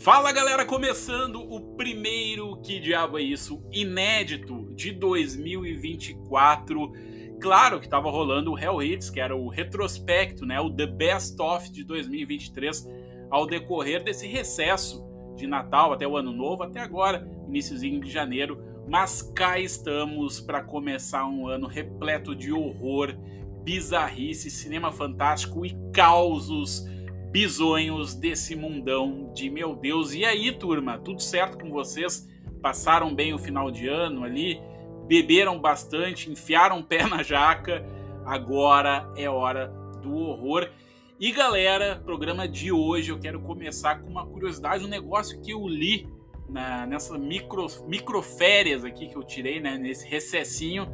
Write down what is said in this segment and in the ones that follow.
Fala galera, começando o primeiro Que Diabo é Isso inédito de 2024. Claro que estava rolando o Hell Hits, que era o retrospecto, né, o The Best of de 2023, ao decorrer desse recesso de Natal até o Ano Novo, até agora, iníciozinho de janeiro. Mas cá estamos para começar um ano repleto de horror, bizarrice, cinema fantástico e causos bisonhos desse mundão de meu Deus. E aí, turma, tudo certo com vocês? Passaram bem o final de ano ali? Beberam bastante, enfiaram o pé na jaca? Agora é hora do horror. E galera, programa de hoje eu quero começar com uma curiosidade, um negócio que eu li na, nessa micro, micro férias aqui que eu tirei, né, nesse recessinho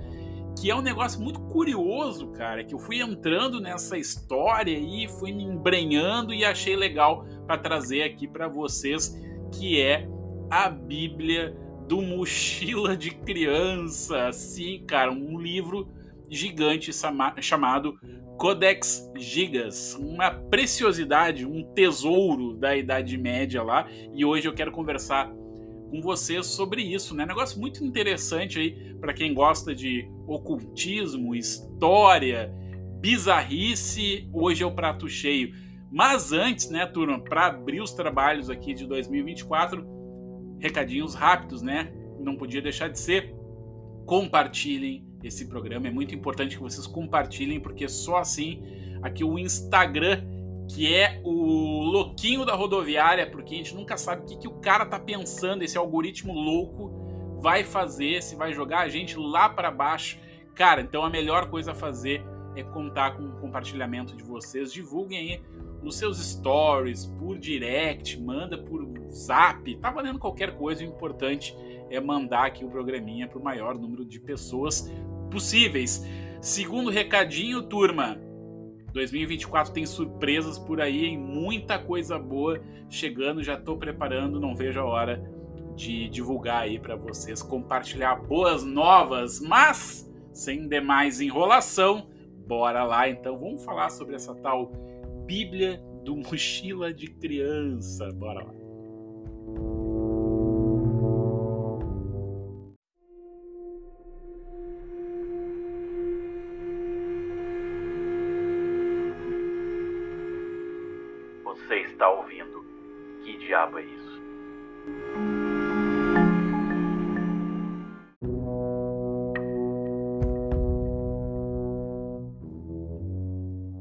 que é um negócio muito curioso, cara, que eu fui entrando nessa história e fui me embrenhando e achei legal para trazer aqui para vocês, que é a Bíblia do Mochila de Criança. Sim, cara, um livro gigante chamado Codex Gigas, uma preciosidade, um tesouro da Idade Média lá, e hoje eu quero conversar com vocês sobre isso, né? Negócio muito interessante aí para quem gosta de ocultismo, história, bizarrice. Hoje é o prato cheio. Mas antes, né, turma, para abrir os trabalhos aqui de 2024, recadinhos rápidos, né? Não podia deixar de ser. Compartilhem esse programa. É muito importante que vocês compartilhem, porque só assim aqui o Instagram que é o louquinho da rodoviária, porque a gente nunca sabe o que, que o cara tá pensando, esse algoritmo louco vai fazer, se vai jogar a gente lá para baixo. Cara, então a melhor coisa a fazer é contar com o compartilhamento de vocês. Divulguem aí nos seus stories, por direct, manda por zap, tá valendo qualquer coisa. O importante é mandar aqui o programinha para o maior número de pessoas possíveis. Segundo recadinho, turma, 2024 tem surpresas por aí, hein? muita coisa boa chegando. Já estou preparando, não vejo a hora de divulgar aí para vocês, compartilhar boas novas, mas sem demais enrolação, bora lá então. Vamos falar sobre essa tal Bíblia do Mochila de Criança. Bora lá. Diabo é isso?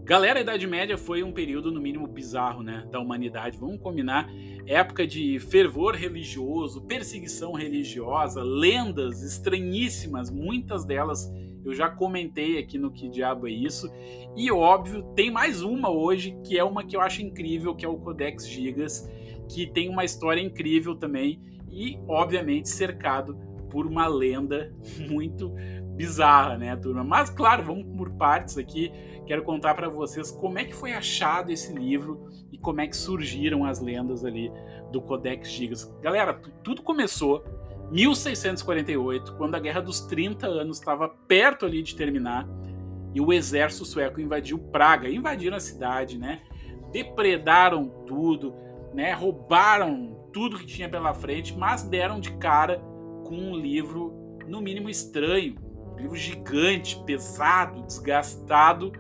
Galera, a Idade Média foi um período, no mínimo, bizarro, né? Da humanidade. Vamos combinar. Época de fervor religioso, perseguição religiosa, lendas estranhíssimas, muitas delas eu já comentei aqui no Que Diabo é Isso. E óbvio, tem mais uma hoje, que é uma que eu acho incrível, que é o Codex Gigas que tem uma história incrível também e, obviamente, cercado por uma lenda muito bizarra, né, turma? Mas, claro, vamos por partes aqui. Quero contar para vocês como é que foi achado esse livro e como é que surgiram as lendas ali do Codex Gigas. Galera, tudo começou 1648, quando a Guerra dos 30 Anos estava perto ali de terminar e o exército sueco invadiu Praga, invadiram a cidade, né? Depredaram tudo, né, roubaram tudo que tinha pela frente, mas deram de cara com um livro, no mínimo estranho, um livro gigante, pesado, desgastado.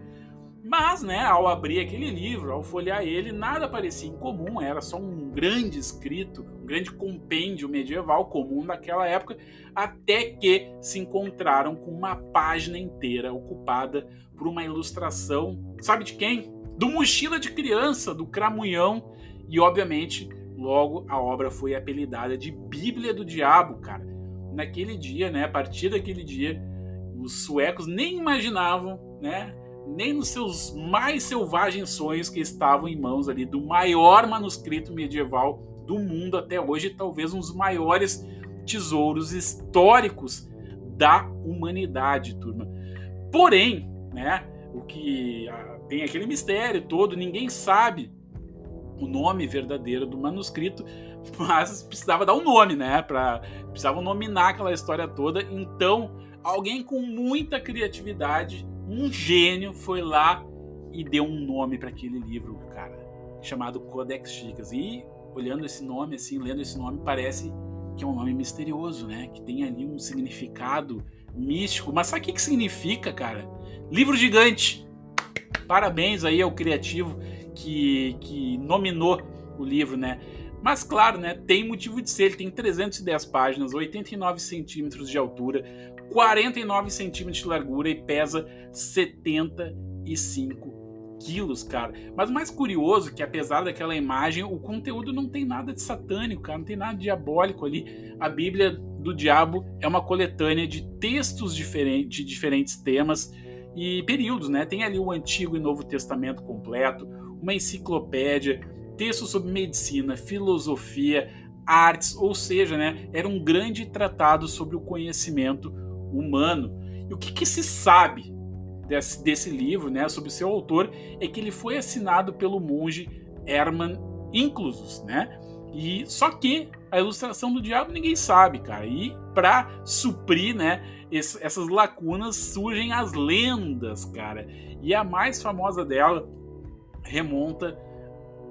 Mas, né, ao abrir aquele livro, ao folhear ele, nada parecia incomum, era só um grande escrito, um grande compêndio medieval comum daquela época, até que se encontraram com uma página inteira ocupada por uma ilustração, sabe de quem? Do Mochila de Criança, do Cramunhão, e obviamente, logo a obra foi apelidada de Bíblia do Diabo, cara. Naquele dia, né, a partir daquele dia, os suecos nem imaginavam, né, nem nos seus mais selvagens sonhos que estavam em mãos ali do maior manuscrito medieval do mundo até hoje, talvez um dos maiores tesouros históricos da humanidade, turma. Porém, né, o que ah, tem aquele mistério todo, ninguém sabe o nome verdadeiro do manuscrito, mas precisava dar um nome, né? Para precisavam nominar aquela história toda. Então, alguém com muita criatividade, um gênio, foi lá e deu um nome para aquele livro, cara, chamado Codex Gigas. E olhando esse nome, assim, lendo esse nome, parece que é um nome misterioso, né? Que tem ali um significado místico. Mas sabe o que, que significa, cara? Livro gigante. Parabéns aí ao criativo que, que nominou o livro, né? Mas claro, né, tem motivo de ser. Ele tem 310 páginas, 89 centímetros de altura, 49 centímetros de largura e pesa 75 quilos, cara. Mas o mais curioso é que, apesar daquela imagem, o conteúdo não tem nada de satânico, cara, não tem nada de diabólico ali. A Bíblia do Diabo é uma coletânea de textos diferentes, de diferentes temas e períodos, né? Tem ali o Antigo e Novo Testamento completo, uma enciclopédia, textos sobre medicina, filosofia, artes, ou seja, né, era um grande tratado sobre o conhecimento humano. E o que, que se sabe desse, desse livro, né, sobre seu autor, é que ele foi assinado pelo monge Hermann Inclusus, né? E só que a ilustração do diabo ninguém sabe, cara. E para suprir, né, esse, essas lacunas surgem as lendas, cara. E a mais famosa dela remonta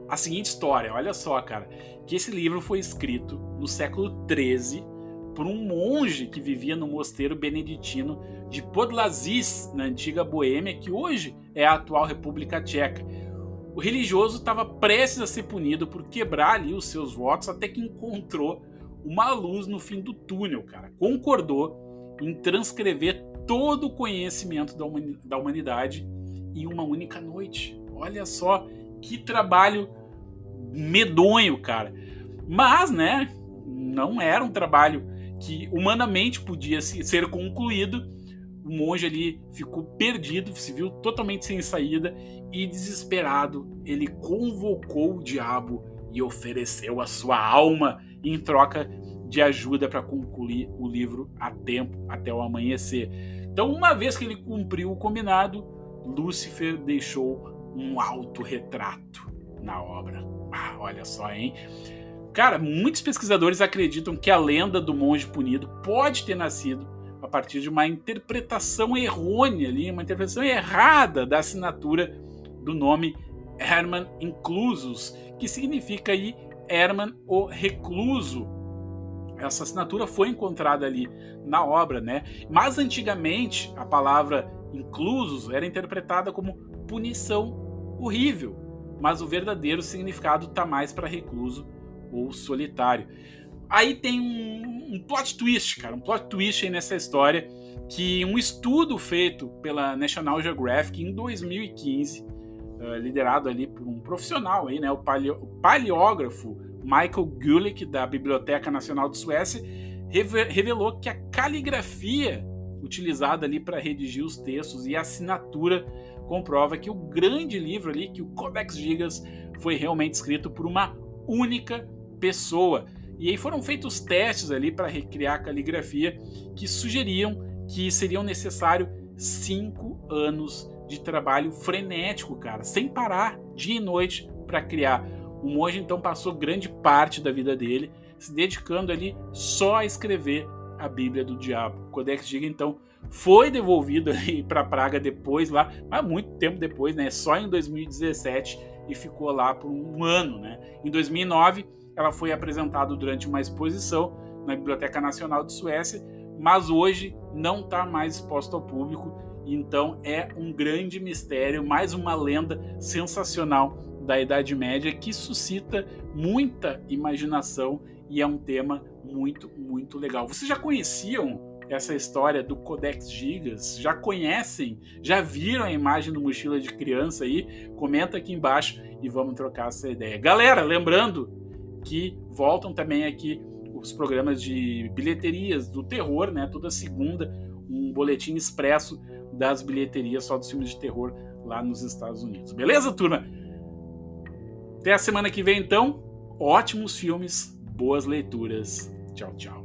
a seguinte história. Olha só, cara, que esse livro foi escrito no século XIII por um monge que vivia no mosteiro beneditino de Podlaziz, na antiga Boêmia, que hoje é a atual República Tcheca. O religioso estava prestes a ser punido por quebrar ali os seus votos até que encontrou uma luz no fim do túnel, cara. Concordou em transcrever todo o conhecimento da humanidade em uma única noite. Olha só que trabalho medonho, cara. Mas, né, não era um trabalho que humanamente podia ser concluído. O monge ali ficou perdido, se viu totalmente sem saída e desesperado, ele convocou o diabo e ofereceu a sua alma em troca de ajuda para concluir o livro a tempo, até o amanhecer. Então, uma vez que ele cumpriu o combinado, Lúcifer deixou um autorretrato na obra. Ah, olha só, hein? Cara, muitos pesquisadores acreditam que a lenda do monge punido pode ter nascido a partir de uma interpretação errônea ali, uma interpretação errada da assinatura do nome Herman Inclusus, que significa aí Herman o Recluso. Essa assinatura foi encontrada ali na obra, né? Mas antigamente a palavra inclusos era interpretada como punição horrível, mas o verdadeiro significado está mais para recluso ou solitário. Aí tem um, um, plot twist, cara, um plot twist aí nessa história que um estudo feito pela National Geographic em 2015, uh, eh, liderado ali por um profissional aí, né, o, paleo, o paleógrafo Michael Gulick da Biblioteca Nacional de Suécia, revelou que a caligrafia utilizada ali para redigir os textos e a assinatura comprova que o grande livro ali, que o Codex Gigas, foi realmente escrito por uma única pessoa. E aí foram feitos testes ali para recriar a caligrafia que sugeriam que seriam necessários cinco anos de trabalho frenético, cara, sem parar dia e noite para criar. O monge então passou grande parte da vida dele se dedicando ali só a escrever a Bíblia do Diabo. O Codex Giga então foi devolvido para Praga depois lá, mas muito tempo depois, né? Só em 2017 e ficou lá por um ano, né? Em 2009 ela foi apresentada durante uma exposição na Biblioteca Nacional de Suécia, mas hoje não está mais exposta ao público. Então é um grande mistério, mais uma lenda sensacional da Idade Média que suscita muita imaginação e é um tema muito, muito legal. Vocês já conheciam essa história do Codex Gigas? Já conhecem? Já viram a imagem do mochila de criança aí? Comenta aqui embaixo e vamos trocar essa ideia. Galera, lembrando que voltam também aqui os programas de bilheterias do terror, né? Toda segunda, um boletim expresso das bilheterias só dos filmes de terror lá nos Estados Unidos. Beleza, turma? Até a semana que vem, então. Ótimos filmes, boas leituras. Tchau, tchau.